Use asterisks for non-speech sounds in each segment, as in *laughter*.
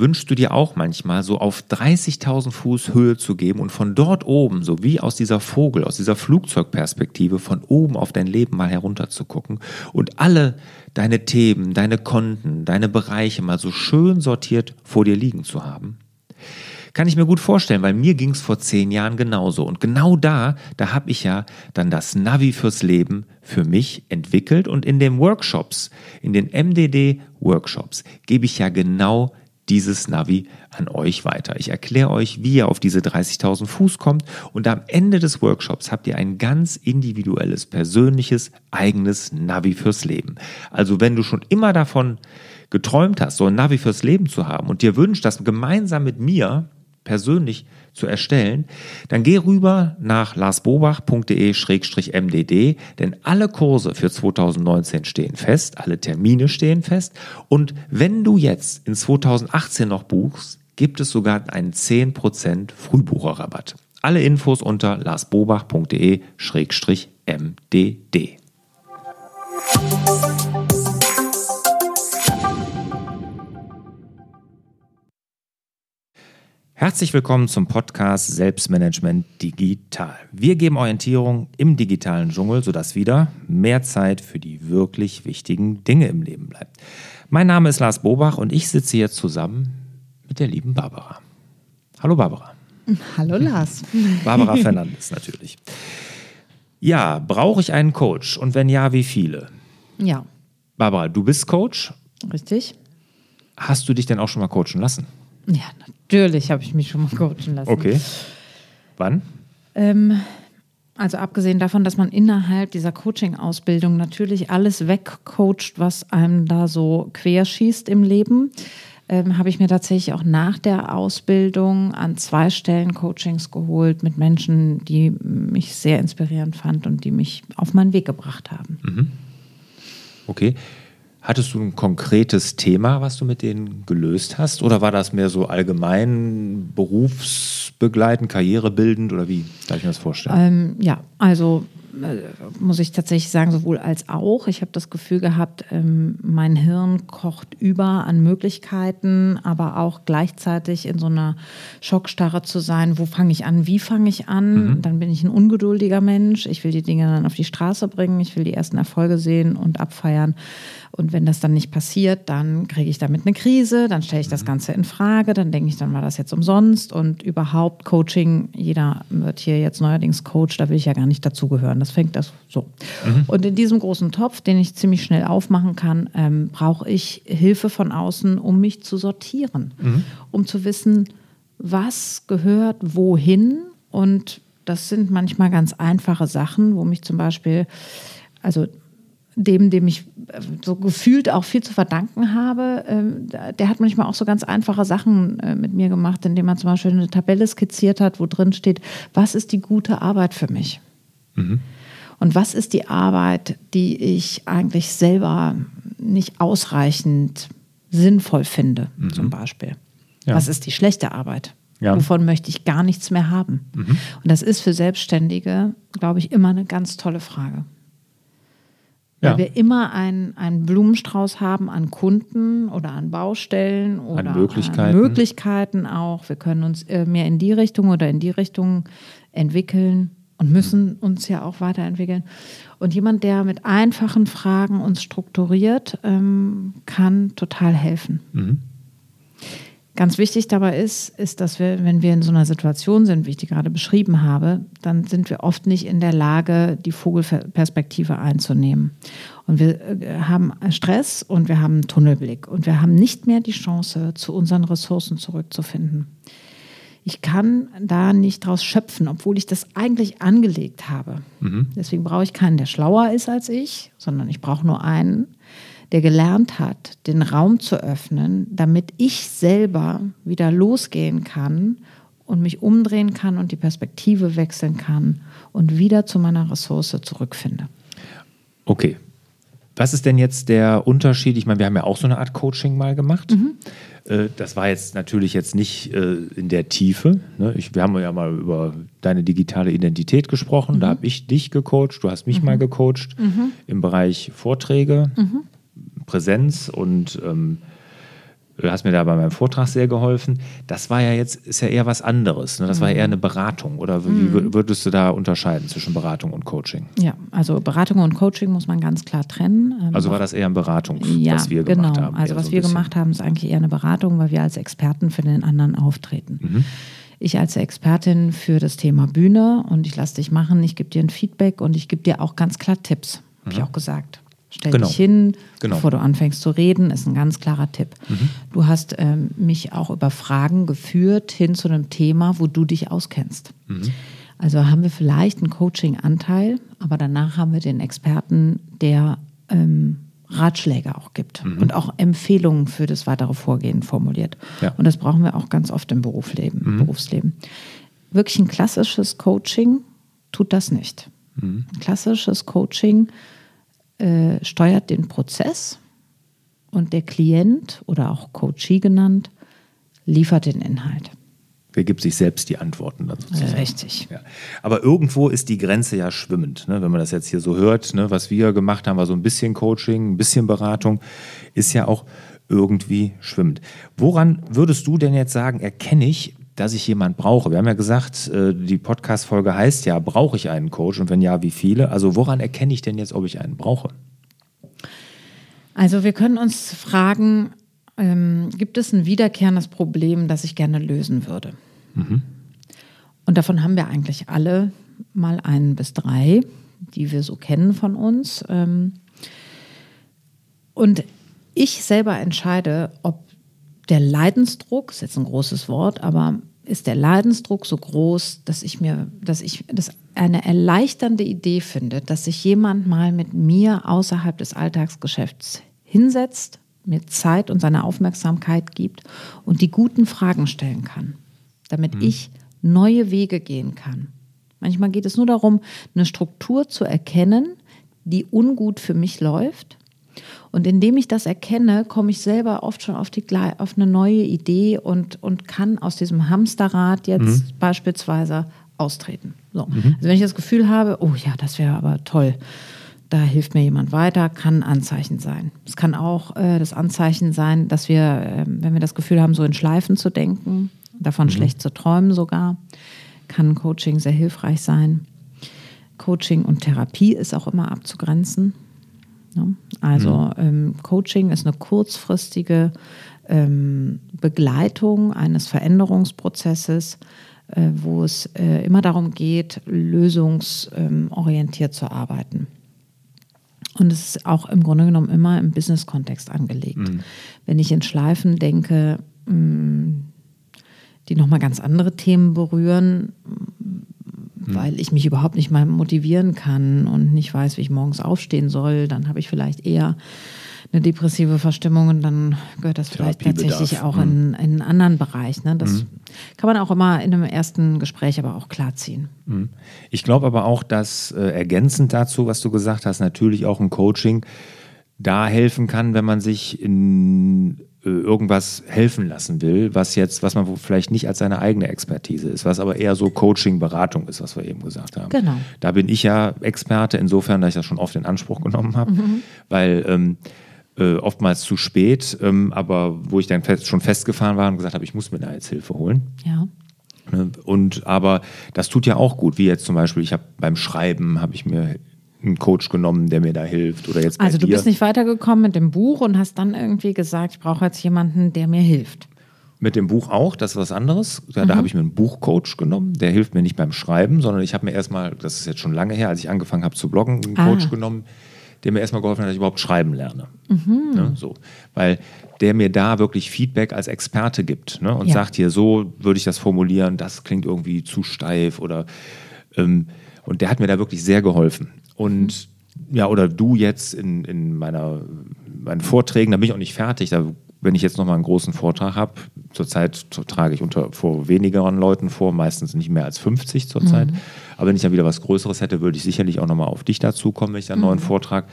wünschst du dir auch manchmal, so auf 30.000 Fuß Höhe zu geben und von dort oben, so wie aus dieser Vogel, aus dieser Flugzeugperspektive, von oben auf dein Leben mal herunter zu gucken und alle deine Themen, deine Konten, deine Bereiche mal so schön sortiert vor dir liegen zu haben? Kann ich mir gut vorstellen, weil mir ging es vor zehn Jahren genauso. Und genau da, da habe ich ja dann das Navi fürs Leben für mich entwickelt. Und in den Workshops, in den MDD-Workshops, gebe ich ja genau dieses Navi an euch weiter. Ich erkläre euch, wie ihr auf diese 30.000 Fuß kommt und am Ende des Workshops habt ihr ein ganz individuelles, persönliches, eigenes Navi fürs Leben. Also wenn du schon immer davon geträumt hast, so ein Navi fürs Leben zu haben und dir wünscht, das gemeinsam mit mir persönlich zu erstellen, dann geh rüber nach larsbobach.de-mdd, denn alle Kurse für 2019 stehen fest, alle Termine stehen fest und wenn du jetzt in 2018 noch buchst, gibt es sogar einen 10% Frühbucherrabatt. Alle Infos unter larsbobach.de-mdd. Herzlich willkommen zum Podcast Selbstmanagement Digital. Wir geben Orientierung im digitalen Dschungel, sodass wieder mehr Zeit für die wirklich wichtigen Dinge im Leben bleibt. Mein Name ist Lars Bobach und ich sitze hier zusammen mit der lieben Barbara. Hallo Barbara. *laughs* Hallo Lars. *laughs* Barbara Fernandes natürlich. Ja, brauche ich einen Coach und wenn ja, wie viele? Ja. Barbara, du bist Coach. Richtig. Hast du dich denn auch schon mal coachen lassen? Ja, natürlich habe ich mich schon mal coachen lassen. Okay. Wann? Ähm, also abgesehen davon, dass man innerhalb dieser Coaching-Ausbildung natürlich alles wegcoacht, was einem da so querschießt im Leben, ähm, habe ich mir tatsächlich auch nach der Ausbildung an zwei Stellen Coachings geholt mit Menschen, die mich sehr inspirierend fand und die mich auf meinen Weg gebracht haben. Mhm. Okay. Hattest du ein konkretes Thema, was du mit denen gelöst hast? Oder war das mehr so allgemein berufsbegleitend, karrierebildend oder wie darf ich mir das vorstellen? Ähm, ja, also äh, muss ich tatsächlich sagen, sowohl als auch. Ich habe das Gefühl gehabt, ähm, mein Hirn kocht über an Möglichkeiten, aber auch gleichzeitig in so einer Schockstarre zu sein. Wo fange ich an? Wie fange ich an? Mhm. Dann bin ich ein ungeduldiger Mensch. Ich will die Dinge dann auf die Straße bringen. Ich will die ersten Erfolge sehen und abfeiern. Und wenn das dann nicht passiert, dann kriege ich damit eine Krise, dann stelle ich das mhm. Ganze in Frage, dann denke ich, dann war das jetzt umsonst und überhaupt Coaching, jeder wird hier jetzt neuerdings Coach, da will ich ja gar nicht dazugehören. Das fängt das so. Mhm. Und in diesem großen Topf, den ich ziemlich schnell aufmachen kann, ähm, brauche ich Hilfe von außen, um mich zu sortieren, mhm. um zu wissen, was gehört wohin und das sind manchmal ganz einfache Sachen, wo mich zum Beispiel, also dem, dem ich äh, so gefühlt auch viel zu verdanken habe, ähm, der hat manchmal auch so ganz einfache Sachen äh, mit mir gemacht, indem man zum Beispiel eine Tabelle skizziert hat, wo drin steht, was ist die gute Arbeit für mich? Mhm. Und was ist die Arbeit, die ich eigentlich selber nicht ausreichend sinnvoll finde, mhm. zum Beispiel? Ja. Was ist die schlechte Arbeit? Ja. Wovon möchte ich gar nichts mehr haben? Mhm. Und das ist für Selbstständige, glaube ich, immer eine ganz tolle Frage. Weil ja. wir immer einen, einen Blumenstrauß haben an Kunden oder an Baustellen oder an Möglichkeiten. An Möglichkeiten auch. Wir können uns äh, mehr in die Richtung oder in die Richtung entwickeln und müssen uns ja auch weiterentwickeln. Und jemand, der mit einfachen Fragen uns strukturiert, ähm, kann total helfen. Mhm. Ganz wichtig dabei ist, ist, dass wir, wenn wir in so einer Situation sind, wie ich die gerade beschrieben habe, dann sind wir oft nicht in der Lage, die Vogelperspektive einzunehmen. Und wir äh, haben Stress und wir haben Tunnelblick und wir haben nicht mehr die Chance, zu unseren Ressourcen zurückzufinden. Ich kann da nicht draus schöpfen, obwohl ich das eigentlich angelegt habe. Mhm. Deswegen brauche ich keinen, der schlauer ist als ich, sondern ich brauche nur einen, der gelernt hat, den Raum zu öffnen, damit ich selber wieder losgehen kann und mich umdrehen kann und die Perspektive wechseln kann und wieder zu meiner Ressource zurückfinde. Okay. Was ist denn jetzt der Unterschied? Ich meine, wir haben ja auch so eine Art Coaching mal gemacht. Mhm. Äh, das war jetzt natürlich jetzt nicht äh, in der Tiefe. Ne? Wir haben ja mal über deine digitale Identität gesprochen. Mhm. Da habe ich dich gecoacht, du hast mich mhm. mal gecoacht im Bereich Vorträge. Mhm. Präsenz und ähm, du hast mir da bei meinem Vortrag sehr geholfen. Das war ja jetzt, ist ja eher was anderes. Ne? Das war eher eine Beratung. Oder wie Mhm. würdest du da unterscheiden zwischen Beratung und Coaching? Ja, also Beratung und Coaching muss man ganz klar trennen. Ähm, Also war das eher eine Beratung, ja, was wir genau. gemacht haben? Also was so wir bisschen. gemacht haben, ist eigentlich eher eine Beratung, weil wir als Experten für den anderen auftreten. Mhm. Ich als Expertin für das Thema Bühne und ich lasse dich machen, ich gebe dir ein Feedback und ich gebe dir auch ganz klar Tipps. Habe ich auch gesagt. Stell. Genau. dich hin, Genau. bevor du anfängst zu reden, ist ein ganz klarer Tipp. Mhm. Du hast ähm, mich auch über Fragen geführt hin zu einem Thema, wo du dich auskennst. Mhm. Also haben wir vielleicht einen Coaching-Anteil, aber danach haben wir den Experten, der ähm, Ratschläge auch gibt Mhm. und auch Empfehlungen für das weitere Vorgehen formuliert. Ja. Und das brauchen wir auch ganz oft im Berufsleben. Mhm. Berufsleben. Wirklich ein klassisches Coaching tut das nicht. Mhm. Klassisches Coaching äh, steuert den Prozess und der Klient oder auch Coachee genannt liefert den Inhalt. Wer gibt sich selbst die Antworten dann sozusagen? Richtig. Ja. Aber irgendwo ist die Grenze ja schwimmend. Ne? Wenn man das jetzt hier so hört, ne? was wir gemacht haben, war so ein bisschen Coaching, ein bisschen Beratung, ist ja auch irgendwie schwimmend. Woran würdest du denn jetzt sagen, erkenne ich, dass ich jemand brauche? Wir haben ja gesagt, äh, die Podcast-Folge heißt ja, brauche ich einen Coach? Und wenn ja, wie viele? Also woran erkenne ich denn jetzt, ob ich einen brauche? Also wir können uns fragen, ähm, gibt es ein wiederkehrendes Problem, das ich gerne lösen würde? Und davon haben wir eigentlich alle mal einen bis drei, die wir so kennen von uns. Ähm, und ich selber entscheide, ob der Leidensdruck, ist jetzt ein großes Wort, aber ist der Leidensdruck so groß, dass ich mir, dass ich das eine erleichternde Idee finde, dass sich jemand mal mit mir außerhalb des Alltagsgeschäfts hinsetzt, mir Zeit und seine Aufmerksamkeit gibt und die guten Fragen stellen kann, damit ich neue Wege gehen kann. Manchmal geht es nur darum, eine Struktur zu erkennen, die ungut für mich läuft. Und indem ich das erkenne, komme ich selber oft schon auf, die, auf eine neue Idee und, und kann aus diesem Hamsterrad jetzt beispielsweise austreten. So. Also wenn ich das Gefühl habe, oh ja, das wäre aber toll, da hilft mir jemand weiter, kann ein Anzeichen sein. Es kann auch äh, das Anzeichen sein, dass wir, äh, wenn wir das Gefühl haben, so in Schleifen zu denken, davon schlecht zu träumen sogar, kann Coaching sehr hilfreich sein. Coaching und Therapie ist auch immer abzugrenzen. Ne? Also ähm, Coaching ist eine kurzfristige ähm, Begleitung eines Veränderungsprozesses, äh, wo es äh, immer darum geht, lösungsorientiert zu arbeiten. Und es ist auch im Grunde genommen immer im Business-Kontext angelegt. Wenn ich in Schleifen denke, mh, die nochmal ganz andere Themen berühren, weil ich mich überhaupt nicht mal motivieren kann und nicht weiß, wie ich morgens aufstehen soll, dann habe ich vielleicht eher eine depressive Verstimmung und dann gehört das vielleicht tatsächlich auch in, in einen anderen Bereich. Ne? Das kann man auch immer in einem ersten Gespräch aber auch klarziehen. Ich glaube aber auch, dass äh, ergänzend dazu, was du gesagt hast, natürlich auch ein Coaching da helfen kann, wenn man sich in irgendwas helfen lassen will, was jetzt, was man vielleicht nicht als seine eigene Expertise ist, was aber eher so Coaching-Beratung ist, was wir eben gesagt haben. Genau. Da bin ich ja Experte, insofern, dass ich das schon oft in Anspruch genommen habe, weil ähm, äh, oftmals zu spät, ähm, aber wo ich dann fest, schon festgefahren war und gesagt habe, ich muss mir da jetzt Hilfe holen. Ja. Ne? Und aber das tut ja auch gut, wie jetzt zum Beispiel, ich habe beim Schreiben habe ich mir einen Coach genommen, der mir da hilft. Oder jetzt Also du dir. bist nicht weitergekommen mit dem Buch und hast dann irgendwie gesagt, ich brauche jetzt jemanden, der mir hilft. Mit dem Buch auch, das ist was anderes. Da, Mhm. da habe ich mir einen Buchcoach genommen, der hilft mir nicht beim Schreiben, sondern ich habe mir erstmal, das ist jetzt schon lange her, als ich angefangen habe zu bloggen, einen Ah. Coach genommen, der mir erstmal geholfen hat, dass ich überhaupt schreiben lerne. Mhm. Ne, so. Weil der mir da wirklich Feedback als Experte gibt ne, und Ja. sagt hier, so würde ich das formulieren, das klingt irgendwie zu steif oder ähm, und der hat mir da wirklich sehr geholfen. Und ja, oder du jetzt in, in meiner, meinen Vorträgen, da bin ich auch nicht fertig. Da, wenn ich jetzt nochmal einen großen Vortrag habe, zurzeit trage ich unter, vor wenigeren Leuten vor, meistens nicht mehr als 50 zurzeit. Aber wenn ich dann wieder was Größeres hätte, würde ich sicherlich auch nochmal auf dich dazu kommen, wenn ich dann einen neuen Vortrag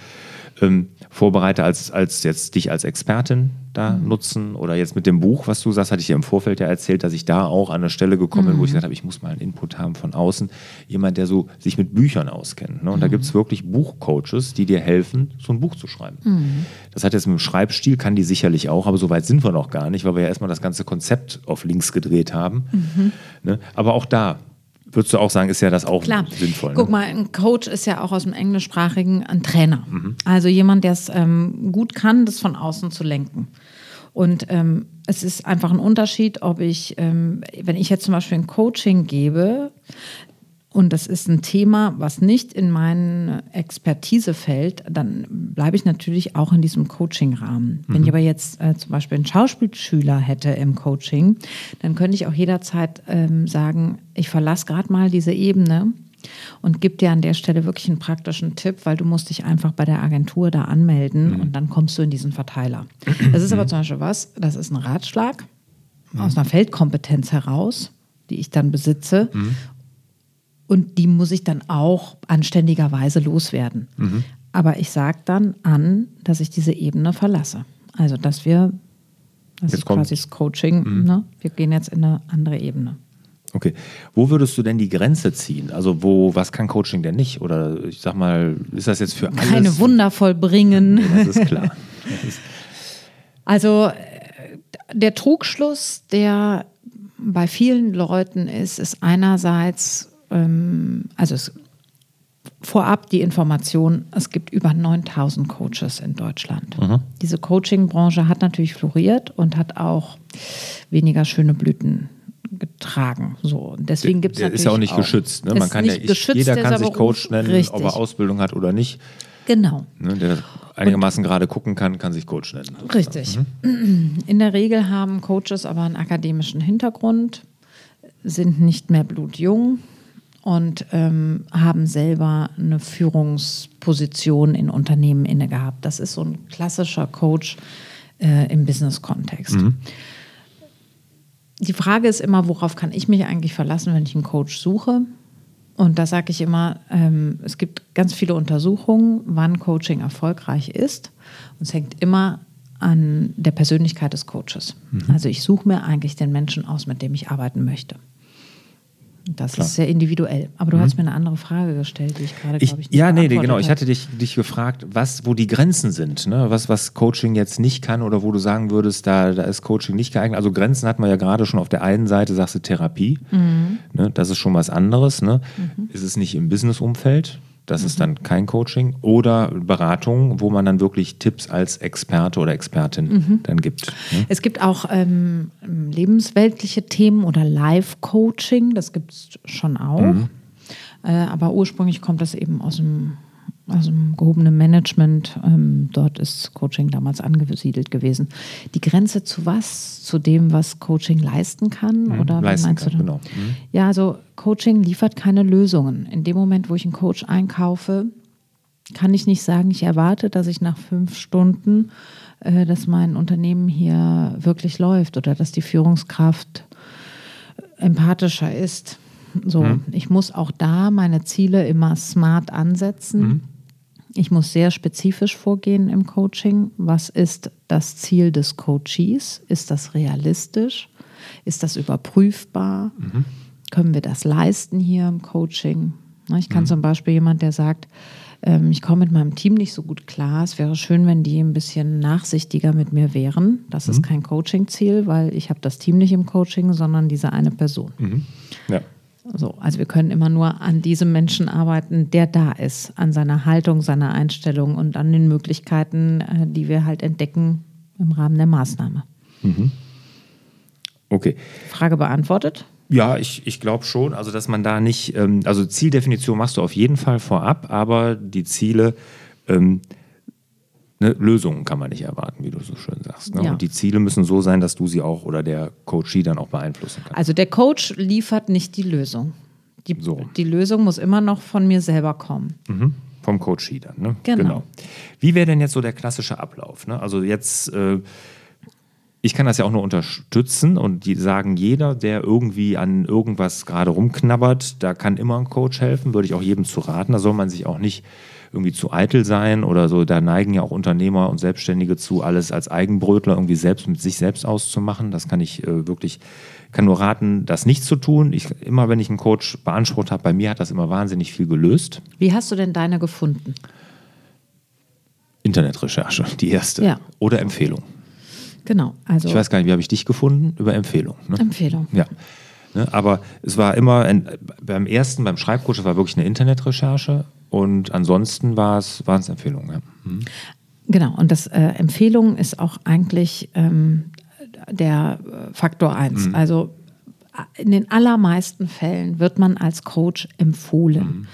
ähm, vorbereite, als, als jetzt dich als Expertin da Mhm. nutzen? Oder jetzt mit dem Buch, was du sagst, hatte ich dir im Vorfeld ja erzählt, dass ich da auch an eine Stelle gekommen bin, wo ich Mhm. gesagt habe, ich muss mal einen Input haben von außen. Jemand, der so sich mit Büchern auskennt. Ne? Und Mhm. da gibt es wirklich Buchcoaches, die dir helfen, so ein Buch zu schreiben. Mhm. Das hat jetzt mit dem Schreibstil, kann die sicherlich auch, aber so weit sind wir noch gar nicht, weil wir ja erstmal das ganze Konzept auf links gedreht haben. Mhm. Ne? Aber auch da, würdest du auch sagen, ist ja das auch Klar. sinnvoll. Guck ne? mal, ein Coach ist ja auch aus dem Englischsprachigen ein Trainer. Mhm. Also jemand, der es ähm, gut kann, das von außen zu lenken. Und ähm, es ist einfach ein Unterschied, ob ich, ähm, wenn ich jetzt zum Beispiel ein Coaching gebe, und das ist ein Thema, was nicht in meine Expertise fällt, dann bleibe ich natürlich auch in diesem Coaching-Rahmen. Wenn ich aber jetzt äh, zum Beispiel einen Schauspielschüler hätte im Coaching, dann könnte ich auch jederzeit ähm, sagen, ich verlasse gerade mal diese Ebene und gebe dir an der Stelle wirklich einen praktischen Tipp, weil du musst dich einfach bei der Agentur da anmelden und dann kommst du in diesen Verteiler. Das ist aber zum Beispiel was, das ist ein Ratschlag aus einer Feldkompetenz heraus, die ich dann besitze und die muss ich dann auch anständigerweise loswerden. Aber ich sage dann an, dass ich diese Ebene verlasse. Also, dass wir, das Jetzt ist kommt- quasi das Coaching, ne? wir gehen jetzt in eine andere Ebene. Okay. Wo würdest du denn die Grenze ziehen? Also wo, was kann Coaching denn nicht? Oder ich sag mal, ist das jetzt für alles? Keine Wunder vollbringen. Das ist klar. *laughs* Das ist, Also der Trugschluss, der bei vielen Leuten ist, ist einerseits, ähm, also es, vorab die Information, es gibt über 9000 Coaches in Deutschland. Diese Coaching-Branche hat natürlich floriert und hat auch weniger schöne Blüten getragen. So, und deswegen gibt es der natürlich ist ja auch nicht geschützt. Ne? Man kann ja, ich, geschützt, jeder kann sich. Coach nennen, Richtig. ob er Ausbildung hat oder nicht. Genau. Ne? Der einigermaßen gerade gucken kann, kann sich Coach nennen. Richtig. *clears throat* In der Regel haben Coaches aber einen akademischen Hintergrund, sind nicht mehr blutjung und ähm, haben selber eine Führungsposition in Unternehmen inne gehabt. Das ist so ein klassischer Coach äh, im Business-Kontext. Die Frage ist immer, worauf kann ich mich eigentlich verlassen, wenn ich einen Coach suche? Und da sage ich immer, ähm, es gibt ganz viele Untersuchungen, wann Coaching erfolgreich ist. Und es hängt immer an der Persönlichkeit des Coaches. Also ich suche mir eigentlich den Menschen aus, mit dem ich arbeiten möchte. Das Klar. ist sehr individuell. Aber du hast mir eine andere Frage gestellt, die ich gerade, Ich, glaube ich, nicht ja, nee, genau. Ich habe. hatte dich, dich gefragt, was, wo die Grenzen sind, ne? was, was Coaching jetzt nicht kann oder wo du sagen würdest, da, da ist Coaching nicht geeignet. Also Grenzen hatten wir ja gerade schon auf der einen Seite, sagst du Therapie. Mhm. Ne? Das ist schon was anderes. Ne? Ist es nicht im Business-Umfeld? Das ist dann kein Coaching. Oder Beratung, wo man dann wirklich Tipps als Experte oder Expertin Mhm. dann gibt. Ne? Es gibt auch ähm, lebensweltliche Themen oder Live-Coaching, das gibt es schon auch. Äh, aber ursprünglich kommt das eben aus dem, aus dem gehobenen Management. Ähm, dort ist Coaching damals angesiedelt gewesen. Die Grenze zu was? Zu dem, was Coaching leisten kann? oder wie leisten meinst kann, du das? genau. Mhm. Ja, also Coaching liefert keine Lösungen. In dem Moment, wo ich einen Coach einkaufe, kann ich nicht sagen, ich erwarte, dass ich nach fünf Stunden, äh, dass mein Unternehmen hier wirklich läuft oder dass die Führungskraft empathischer ist. So, ich muss auch da meine Ziele immer smart ansetzen. Ich muss sehr spezifisch vorgehen im Coaching. Was ist das Ziel des Coaches? Ist das realistisch? Ist das überprüfbar? Können wir das leisten hier im Coaching? Ich kann zum Beispiel jemand, der sagt, ähm, ich komme mit meinem Team nicht so gut klar. Es wäre schön, wenn die ein bisschen nachsichtiger mit mir wären. Das ist kein Coaching-Ziel, weil ich habe das Team nicht im Coaching, sondern diese eine Person. Ja. So, also wir können immer nur an diesem Menschen arbeiten, der da ist, an seiner Haltung, seiner Einstellung und an den Möglichkeiten, äh, die wir halt entdecken im Rahmen der Maßnahme. Okay. Frage beantwortet? Ja, ich, ich glaube schon. Also, dass man da nicht, ähm, also Zieldefinition machst du auf jeden Fall vorab, aber die Ziele, ähm, ne, Lösungen kann man nicht erwarten, wie du so schön sagst. Ne? Ja. Und die Ziele müssen so sein, dass du sie auch oder der Coachee dann auch beeinflussen kann. Also der Coach liefert nicht die Lösung. Die, So. die Lösung muss immer noch von mir selber kommen. Mhm. Vom Coachee dann, ne? Genau. Wie wäre denn jetzt so der klassische Ablauf? Ne? Also jetzt, äh, ich kann das ja auch nur unterstützen und die sagen, jeder, der irgendwie an irgendwas gerade rumknabbert, da kann immer ein Coach helfen, würde ich auch jedem zu raten. Da soll man sich auch nicht irgendwie zu eitel sein oder so. Da neigen ja auch Unternehmer und Selbstständige zu, alles als Eigenbrötler irgendwie selbst mit sich selbst auszumachen. Das kann ich äh, wirklich, kann nur raten, das nicht zu tun. Ich, immer wenn ich einen Coach beansprucht habe, bei mir hat das immer wahnsinnig viel gelöst. Wie hast du denn deine gefunden? Internetrecherche, die erste. Ja. Oder Empfehlung. Genau. Also Ich weiß gar nicht, wie habe ich dich gefunden? Über Empfehlung. Ne? Empfehlung. Ja. Ne, aber es war immer, ein, beim ersten, beim Schreibcoach, es war wirklich eine Internetrecherche und ansonsten war es, waren es Empfehlungen. Ja. Mhm. Genau, und das äh, Empfehlung ist auch eigentlich ähm, der äh, Faktor eins. Also äh, in den allermeisten Fällen wird man als Coach empfohlen,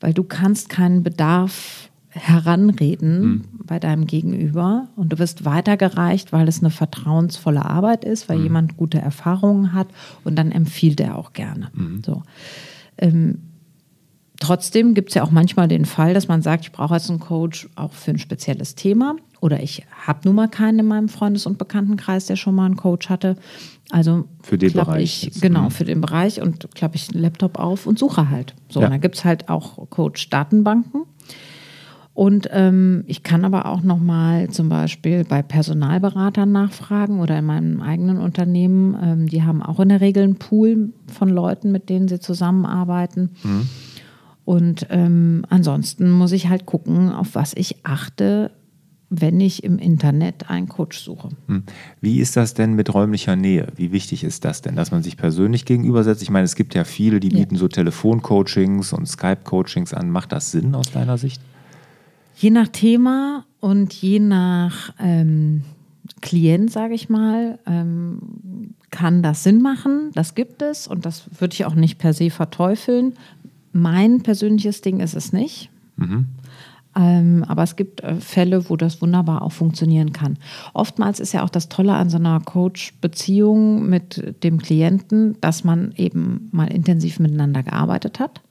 weil du kannst keinen Bedarf heranreden bei deinem Gegenüber und du wirst weitergereicht, weil es eine vertrauensvolle Arbeit ist, weil jemand gute Erfahrungen hat und dann empfiehlt er auch gerne. So. Ähm, Trotzdem gibt es ja auch manchmal den Fall, dass man sagt, ich brauche jetzt einen Coach auch für ein spezielles Thema oder ich habe nun mal keinen in meinem Freundes- und Bekanntenkreis, der schon mal einen Coach hatte. Also Für den Bereich Ich, genau, Mhm. für den Bereich und klappe ich den Laptop auf und suche halt. So, Ja. und da gibt es halt auch Coach-Datenbanken. Und ähm, ich kann aber auch nochmal zum Beispiel bei Personalberatern nachfragen oder in meinem eigenen Unternehmen. Ähm, die haben auch in der Regel einen Pool von Leuten, mit denen sie zusammenarbeiten. Und ähm, ansonsten muss ich halt gucken, auf was ich achte, wenn ich im Internet einen Coach suche. Hm. Wie ist das denn mit räumlicher Nähe? Wie wichtig ist das denn, dass man sich persönlich gegenübersetzt? Ich meine, es gibt ja viele, die Ja. bieten so Telefoncoachings und Skype-Coachings an. Macht das Sinn aus deiner Sicht? Je nach Thema und je nach ähm, Klient, sage ich mal, ähm, kann das Sinn machen. Das gibt es und das würde ich auch nicht per se verteufeln. Mein persönliches Ding ist es nicht. Ähm, aber es gibt äh, Fälle, wo das wunderbar auch funktionieren kann. Oftmals ist ja auch das Tolle an so einer Coach-Beziehung mit dem Klienten, dass man eben mal intensiv miteinander gearbeitet hat.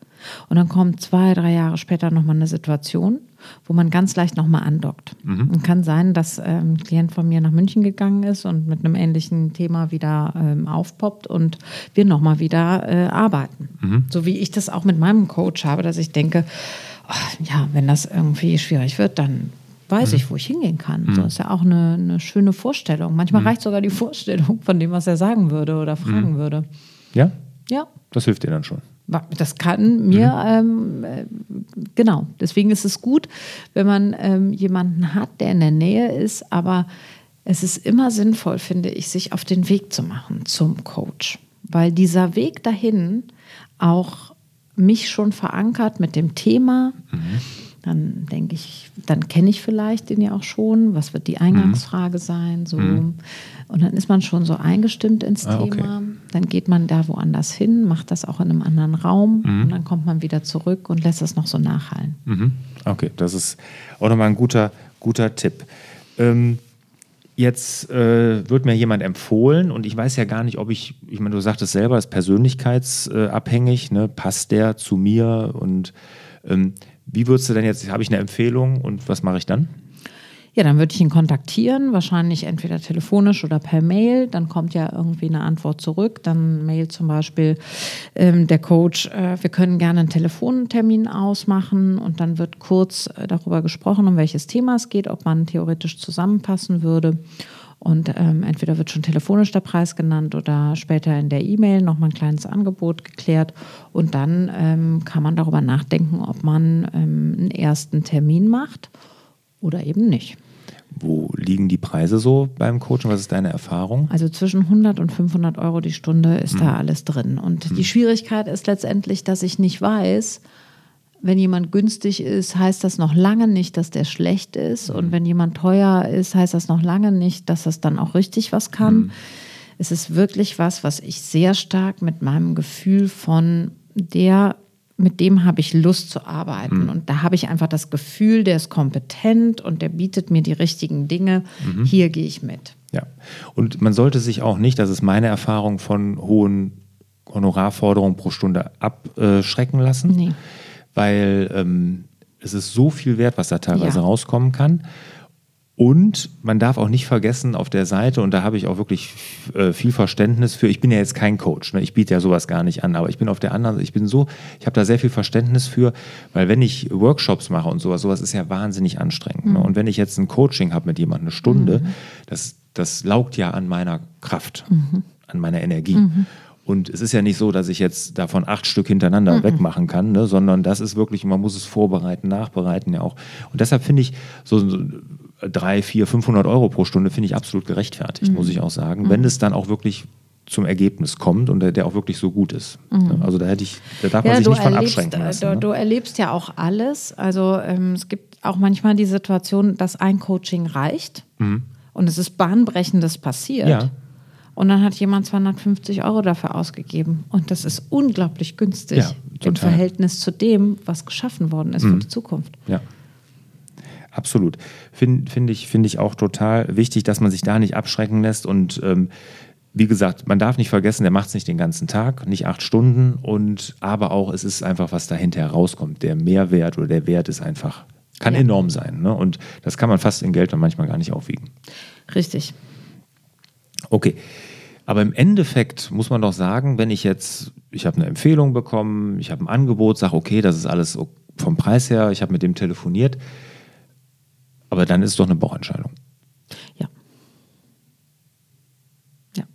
Und dann kommt zwei, drei Jahre später nochmal eine Situation, wo man ganz leicht nochmal andockt. Und kann sein, dass ähm, ein Klient von mir nach München gegangen ist und mit einem ähnlichen Thema wieder ähm, aufpoppt und wir nochmal wieder äh, arbeiten. So wie ich das auch mit meinem Coach habe, dass ich denke, ach, ja, wenn das irgendwie schwierig wird, dann weiß ich, wo ich hingehen kann. So ist ja auch eine, eine schöne Vorstellung. Manchmal reicht sogar die Vorstellung von dem, was er sagen würde oder fragen würde. Ja? Ja, Das hilft dir dann schon. Das kann mir, ähm, äh, genau. Deswegen ist es gut, wenn man ähm, jemanden hat, der in der Nähe ist, aber es ist immer sinnvoll, finde ich, sich auf den Weg zu machen zum Coach. Weil dieser Weg dahin auch mich schon verankert mit dem Thema. Dann denke ich, dann kenne ich vielleicht den ja auch schon. Was wird die Eingangsfrage sein? So. Und dann ist man schon so eingestimmt ins Ah, okay. Thema. Dann geht man da woanders hin, macht das auch in einem anderen Raum und dann kommt man wieder zurück und lässt es noch so nachhallen. Mhm. Okay, das ist auch nochmal ein guter, guter Tipp. Ähm, jetzt äh, wird mir jemand empfohlen und ich weiß ja gar nicht, ob ich, ich meine, du sagtest selber, das ist persönlichkeitsabhängig, ne? passt der zu mir und ähm, wie würdest du denn jetzt, habe ich eine Empfehlung und was mache ich dann? Ja, dann würde ich ihn kontaktieren, wahrscheinlich entweder telefonisch oder per Mail. Dann kommt ja irgendwie eine Antwort zurück. Dann Mail zum Beispiel ähm, der Coach, äh, wir können gerne einen Telefontermin ausmachen und dann wird kurz äh, darüber gesprochen, um welches Thema es geht, ob man theoretisch zusammenpassen würde. Und ähm, entweder wird schon telefonisch der Preis genannt oder später in der E-Mail nochmal ein kleines Angebot geklärt. Und dann ähm, kann man darüber nachdenken, ob man ähm, einen ersten Termin macht oder eben nicht. Wo liegen die Preise so beim Coaching? Was ist deine Erfahrung? Also zwischen 100 und 500 Euro die Stunde ist da alles drin. Und die Schwierigkeit ist letztendlich, dass ich nicht weiß, wenn jemand günstig ist, heißt das noch lange nicht, dass der schlecht ist. Und wenn jemand teuer ist, heißt das noch lange nicht, dass das dann auch richtig was kann. Es ist wirklich was, was ich sehr stark mit meinem Gefühl von der, mit dem habe ich Lust zu arbeiten. Und da habe ich einfach das Gefühl, der ist kompetent und der bietet mir die richtigen Dinge. Hier gehe ich mit. Ja. Und man sollte sich auch nicht, das ist meine Erfahrung, von hohen Honorarforderungen pro Stunde abschrecken lassen. Nee. Weil ähm, es ist so viel wert, was da teilweise Ja. rauskommen kann. Und man darf auch nicht vergessen, auf der Seite, und da habe ich auch wirklich äh, viel Verständnis für, ich bin ja jetzt kein Coach, ne? ich biete ja sowas gar nicht an, aber ich bin auf der anderen, ich bin so, ich habe da sehr viel Verständnis für, weil wenn ich Workshops mache und sowas, sowas ist ja wahnsinnig anstrengend. Ne? Mhm. Ne? Und wenn ich jetzt ein Coaching habe mit jemandem, eine Stunde, mhm. das, das laugt ja an meiner Kraft, mhm. an meiner Energie. Und es ist ja nicht so, dass ich jetzt davon acht Stück hintereinander mhm. wegmachen kann, ne? sondern das ist wirklich, man muss es vorbereiten, nachbereiten ja auch. Und deshalb finde ich so, so drei, vier, 500 Euro pro Stunde finde ich absolut gerechtfertigt, mhm. muss ich auch sagen, mhm. wenn es dann auch wirklich zum Ergebnis kommt und der, der auch wirklich so gut ist. Mhm. Also da hätte ich, da darf ja, man sich nicht von erlebst, abschränken lassen. Du, ne? du, erlebst ja auch alles. Also ähm, es gibt auch manchmal die Situation, dass ein Coaching reicht mhm. und es ist bahnbrechendes passiert. Ja. Und dann hat jemand 250 Euro dafür ausgegeben. Und das ist unglaublich günstig ja, im Verhältnis zu dem, was geschaffen worden ist mhm. für die Zukunft. Ja. Absolut. Finde find ich, find ich auch total wichtig, dass man sich da nicht abschrecken lässt. Und ähm, wie gesagt, man darf nicht vergessen, der macht es nicht den ganzen Tag, nicht acht Stunden. Und aber auch, es ist einfach, was dahinter herauskommt. Der Mehrwert oder der Wert ist einfach, kann ja. enorm sein. Ne? Und das kann man fast in Geld dann manchmal gar nicht aufwiegen. Richtig. Okay. Aber im Endeffekt muss man doch sagen, wenn ich jetzt, ich habe eine Empfehlung bekommen, ich habe ein Angebot, sage, okay, das ist alles vom Preis her, ich habe mit dem telefoniert, aber dann ist es doch eine Bauchentscheidung. Ja. Ja.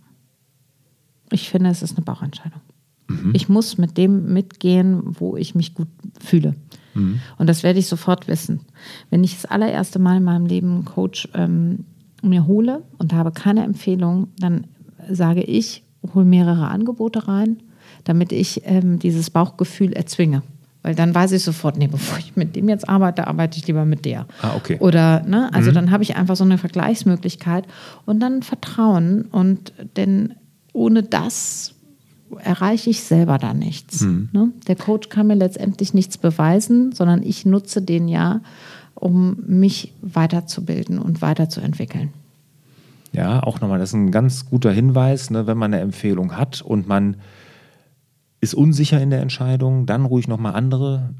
Ich finde, es ist eine Bauchentscheidung. Mhm. Ich muss mit dem mitgehen, wo ich mich gut fühle. Mhm. Und das werde ich sofort wissen. Wenn ich das allererste Mal in meinem Leben Coach ähm, mir hole und habe keine Empfehlung, dann sage ich, hole mehrere Angebote rein, damit ich ähm, dieses Bauchgefühl erzwinge. Weil dann weiß ich sofort, nee, bevor ich mit dem jetzt arbeite, arbeite ich lieber mit der. Ah, okay. Oder, ne, also mhm. dann habe ich einfach so eine Vergleichsmöglichkeit und dann Vertrauen. Und denn ohne das erreiche ich selber da nichts. Mhm. Ne? Der Coach kann mir letztendlich nichts beweisen, sondern ich nutze den ja, um mich weiterzubilden und weiterzuentwickeln. Ja, auch nochmal, das ist ein ganz guter Hinweis, ne, wenn man eine Empfehlung hat und man ist unsicher in der Entscheidung, dann ruhig nochmal andere,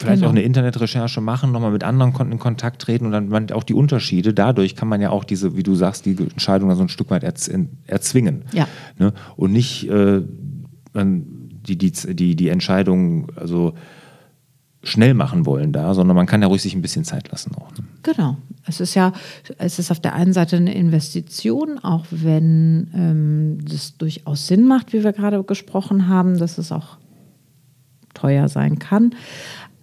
vielleicht genau. auch eine Internetrecherche machen, nochmal mit anderen in Kontakt treten und dann man auch die Unterschiede. Dadurch kann man ja auch diese, wie du sagst, die Entscheidung so ein Stück weit erzwingen. Ja. Ne? Und nicht äh, die, die, die, die Entscheidung, also schnell machen wollen da, sondern man kann ja ruhig sich ein bisschen Zeit lassen auch. Ne? Genau. Es ist ja, es ist auf der einen Seite eine Investition, auch wenn ähm, das durchaus Sinn macht, wie wir gerade gesprochen haben, dass es auch teuer sein kann.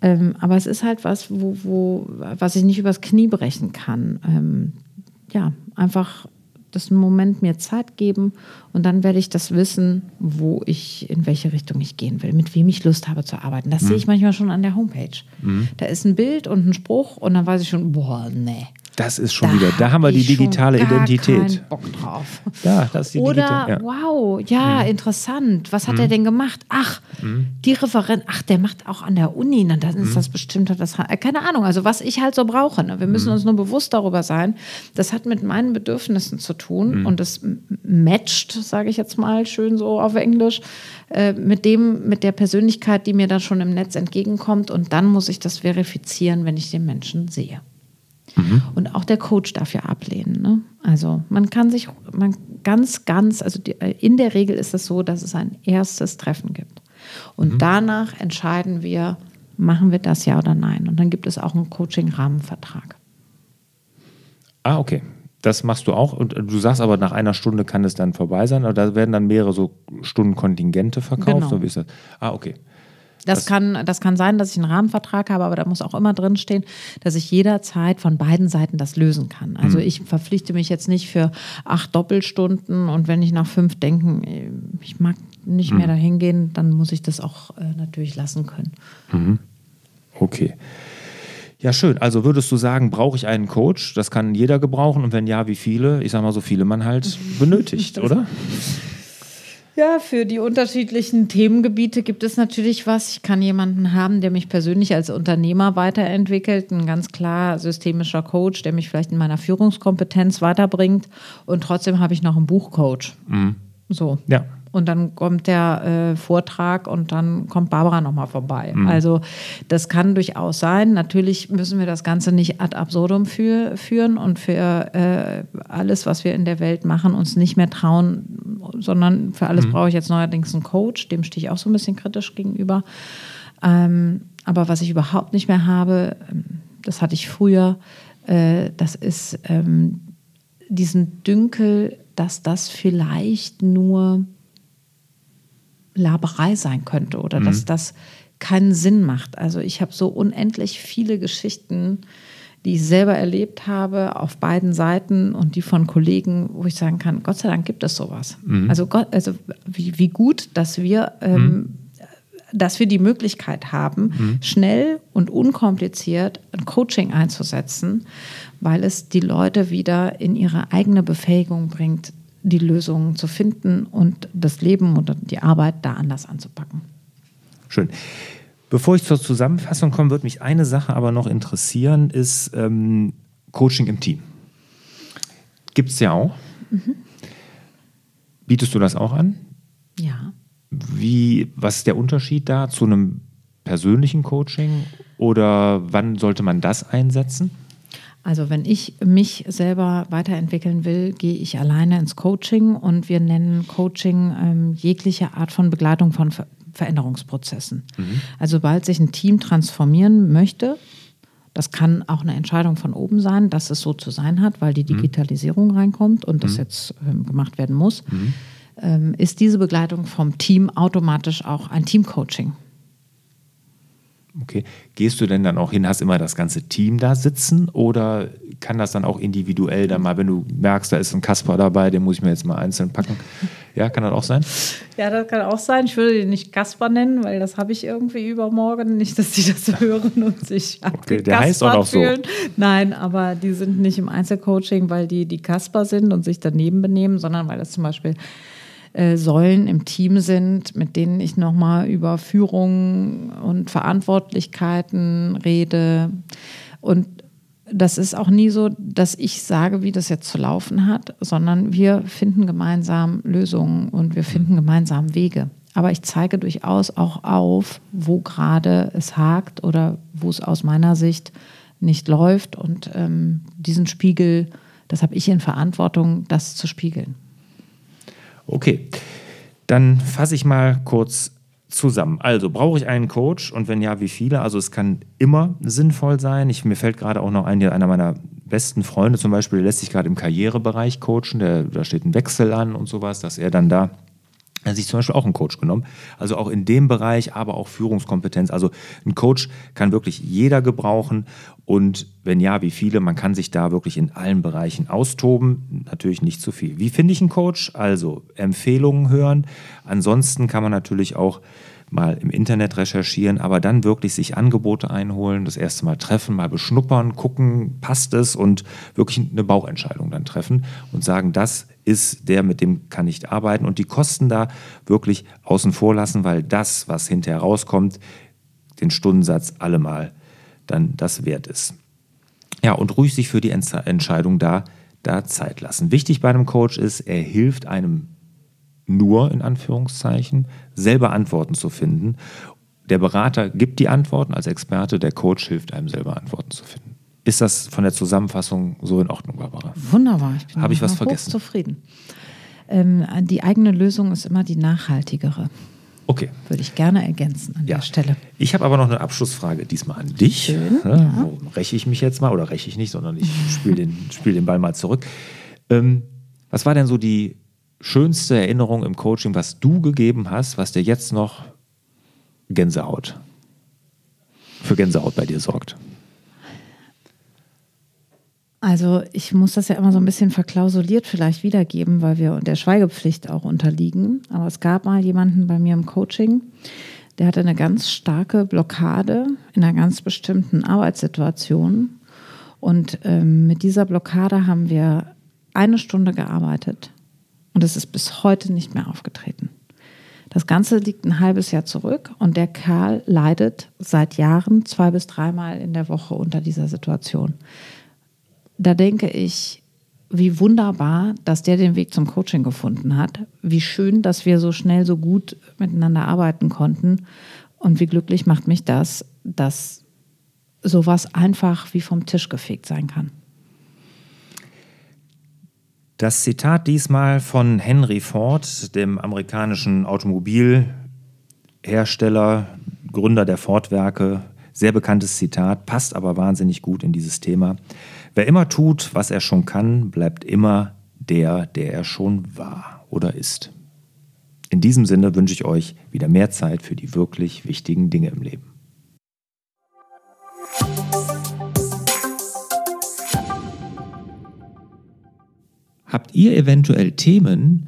Ähm, aber es ist halt was, wo, wo, was ich nicht übers Knie brechen kann. Ähm, ja, einfach das einen Moment mir Zeit geben und dann werde ich das wissen, wo ich, in welche Richtung ich gehen will, mit wem ich Lust habe zu arbeiten. Das mhm. sehe ich manchmal schon an der Homepage. Mhm. Da ist ein Bild und ein Spruch und dann weiß ich schon, boah, nee. Das ist schon da wieder, da haben wir die digitale Identität. Bock drauf. Ja, das ist die Oder, ja. wow, ja, mhm. interessant. Was hat mhm. er denn gemacht? Ach, mhm. die Referent, ach, der macht auch an der Uni, dann ist mhm. das bestimmt, das, keine Ahnung, also was ich halt so brauche. Ne? Wir müssen mhm. uns nur bewusst darüber sein. Das hat mit meinen Bedürfnissen zu tun mhm. und das matcht, sage ich jetzt mal schön so auf Englisch, äh, mit dem, mit der Persönlichkeit, die mir da schon im Netz entgegenkommt. Und dann muss ich das verifizieren, wenn ich den Menschen sehe. Mhm. Und auch der Coach darf ja ablehnen. Ne? Also man kann sich man ganz, ganz, also die, äh, in der Regel ist es so, dass es ein erstes Treffen gibt. Und mhm. danach entscheiden wir, machen wir das ja oder nein. Und dann gibt es auch einen Coaching-Rahmenvertrag. Ah, okay. Das machst du auch. Und äh, du sagst aber, nach einer Stunde kann es dann vorbei sein. Aber da werden dann mehrere so Stundenkontingente verkauft. Genau. So wie ist das? Ah, okay. Das, kann, das kann sein, dass ich einen Rahmenvertrag habe, aber da muss auch immer drinstehen, dass ich jederzeit von beiden Seiten das lösen kann. Also mhm. ich verpflichte mich jetzt nicht für acht Doppelstunden und wenn ich nach fünf denken, äh, ich mag nicht mhm. mehr dahin gehen, dann muss ich das auch äh, natürlich lassen können. Mhm. Okay. Ja, schön. Also würdest du sagen, brauche ich einen Coach? Das kann jeder gebrauchen und wenn ja, wie viele? Ich sage mal, so viele man halt benötigt, oder? *laughs* Ja, für die unterschiedlichen Themengebiete gibt es natürlich was. Ich kann jemanden haben, der mich persönlich als Unternehmer weiterentwickelt, ein ganz klar systemischer Coach, der mich vielleicht in meiner Führungskompetenz weiterbringt. Und trotzdem habe ich noch einen Buchcoach. Mhm. So. Ja. Und dann kommt der äh, Vortrag und dann kommt Barbara nochmal vorbei. Mhm. Also das kann durchaus sein. Natürlich müssen wir das Ganze nicht ad absurdum für, führen und für äh, alles, was wir in der Welt machen, uns nicht mehr trauen, sondern für alles mhm. brauche ich jetzt neuerdings einen Coach. Dem stehe ich auch so ein bisschen kritisch gegenüber. Ähm, aber was ich überhaupt nicht mehr habe, ähm, das hatte ich früher, äh, das ist ähm, diesen Dünkel, dass das vielleicht nur Laberei sein könnte oder mhm. dass das keinen Sinn macht. Also ich habe so unendlich viele Geschichten, die ich selber erlebt habe, auf beiden Seiten und die von Kollegen, wo ich sagen kann, Gott sei Dank gibt es sowas. Mhm. Also, Gott, also wie, wie, gut, dass wir, ähm, mhm. dass wir die Möglichkeit haben, mhm. schnell und unkompliziert ein Coaching einzusetzen, weil es die Leute wieder in ihre eigene Befähigung bringt, die Lösungen zu finden und das Leben und die Arbeit da anders anzupacken. Schön. Bevor ich zur Zusammenfassung komme, würde mich eine Sache aber noch interessieren, ist ähm, Coaching im Team. Gibt es ja auch. Mhm. Bietest du das auch an? Ja. Wie, was ist der Unterschied da zu einem persönlichen Coaching oder wann sollte man das einsetzen? Also wenn ich mich selber weiterentwickeln will, gehe ich alleine ins Coaching und wir nennen Coaching ähm, jegliche Art von Begleitung von Ver Veränderungsprozessen. Mhm. Also sobald sich ein Team transformieren möchte, das kann auch eine Entscheidung von oben sein, dass es so zu sein hat, weil die mhm. Digitalisierung mhm. reinkommt und das mhm. jetzt ähm, gemacht werden muss, mhm. ähm, ist diese Begleitung vom Team automatisch auch ein Teamcoaching. Okay. Gehst du denn dann auch hin, hast immer das ganze Team da sitzen oder kann das dann auch individuell dann mal, wenn du merkst, da ist ein Kasper dabei, den muss ich mir jetzt mal einzeln packen? *laughs* Ja, kann das auch sein? Ja, das kann auch sein. Ich würde den nicht Kasper nennen, weil das habe ich irgendwie übermorgen. Nicht, dass die das *laughs* hören und sich okay, Der heißt auch fühlen. so. Nein, aber die sind nicht im Einzelcoaching, weil die die Kasper sind und sich daneben benehmen, sondern weil das zum Beispiel äh, Säulen im Team sind, mit denen ich nochmal über Führung und Verantwortlichkeiten rede. Und das ist auch nie so, dass ich sage, wie das jetzt zu laufen hat, sondern wir finden gemeinsam Lösungen und wir finden gemeinsam Wege. Aber ich zeige durchaus auch auf, wo gerade es hakt oder wo es aus meiner Sicht nicht läuft. Und ähm, diesen Spiegel, das habe ich in Verantwortung, das zu spiegeln. Okay, dann fasse ich mal kurz zusammen. Also brauche ich einen Coach und wenn ja, wie viele? Also es kann immer sinnvoll sein. Ich, mir fällt gerade auch noch ein, einer meiner besten Freunde zum Beispiel, der lässt sich gerade im Karrierebereich coachen, der, da steht ein Wechsel an und sowas, dass er dann da sich zum Beispiel auch einen Coach genommen. Also auch in dem Bereich, aber auch Führungskompetenz. Also ein Coach kann wirklich jeder gebrauchen. Und wenn ja, wie viele? Man kann sich da wirklich in allen Bereichen austoben. Natürlich nicht zu viel. Wie finde ich einen Coach? Also Empfehlungen hören. Ansonsten kann man natürlich auch mal im Internet recherchieren, aber dann wirklich sich Angebote einholen, das erste Mal treffen, mal beschnuppern, gucken, passt es und wirklich eine Bauchentscheidung dann treffen und sagen, das ist der, mit dem kann ich arbeiten und die Kosten da wirklich außen vor lassen, weil das, was hinterher rauskommt, den Stundensatz allemal dann das wert ist. Ja, und ruhig sich für die Entscheidung da, da Zeit lassen. Wichtig bei einem Coach ist, er hilft einem nur in Anführungszeichen, selber Antworten zu finden. Der Berater gibt die Antworten als Experte, der Coach hilft einem selber Antworten zu finden. Ist das von der Zusammenfassung so in Ordnung, Barbara? Wunderbar. Ich Habe ich was vergessen? zufrieden. Ähm, die eigene Lösung ist immer die nachhaltigere. Okay. Würde ich gerne ergänzen an ja. der Stelle. Ich habe aber noch eine Abschlussfrage diesmal an dich. Schön, ja, ja. Räche ich mich jetzt mal oder räche ich nicht, sondern ich spiele den, *laughs* spiel den Ball mal zurück. Ähm, was war denn so die schönste Erinnerung im Coaching, was du gegeben hast, was dir jetzt noch Gänsehaut, für Gänsehaut bei dir sorgt? Also ich muss das ja immer so ein bisschen verklausuliert vielleicht wiedergeben, weil wir der Schweigepflicht auch unterliegen. Aber es gab mal jemanden bei mir im Coaching, der hatte eine ganz starke Blockade in einer ganz bestimmten Arbeitssituation. Und ähm, mit dieser Blockade haben wir eine Stunde gearbeitet. Und es ist bis heute nicht mehr aufgetreten. Das Ganze liegt ein halbes Jahr zurück und der Kerl leidet seit Jahren zwei bis dreimal in der Woche unter dieser Situation. Da denke ich, wie wunderbar, dass der den Weg zum Coaching gefunden hat. Wie schön, dass wir so schnell, so gut miteinander arbeiten konnten. Und wie glücklich macht mich das, dass sowas einfach wie vom Tisch gefegt sein kann. Das Zitat diesmal von Henry Ford, dem amerikanischen Automobilhersteller, Gründer der Ford-Werke, sehr bekanntes Zitat, passt aber wahnsinnig gut in dieses Thema. Wer immer tut, was er schon kann, bleibt immer der, der er schon war oder ist. In diesem Sinne wünsche ich euch wieder mehr Zeit für die wirklich wichtigen Dinge im Leben. Habt ihr eventuell Themen,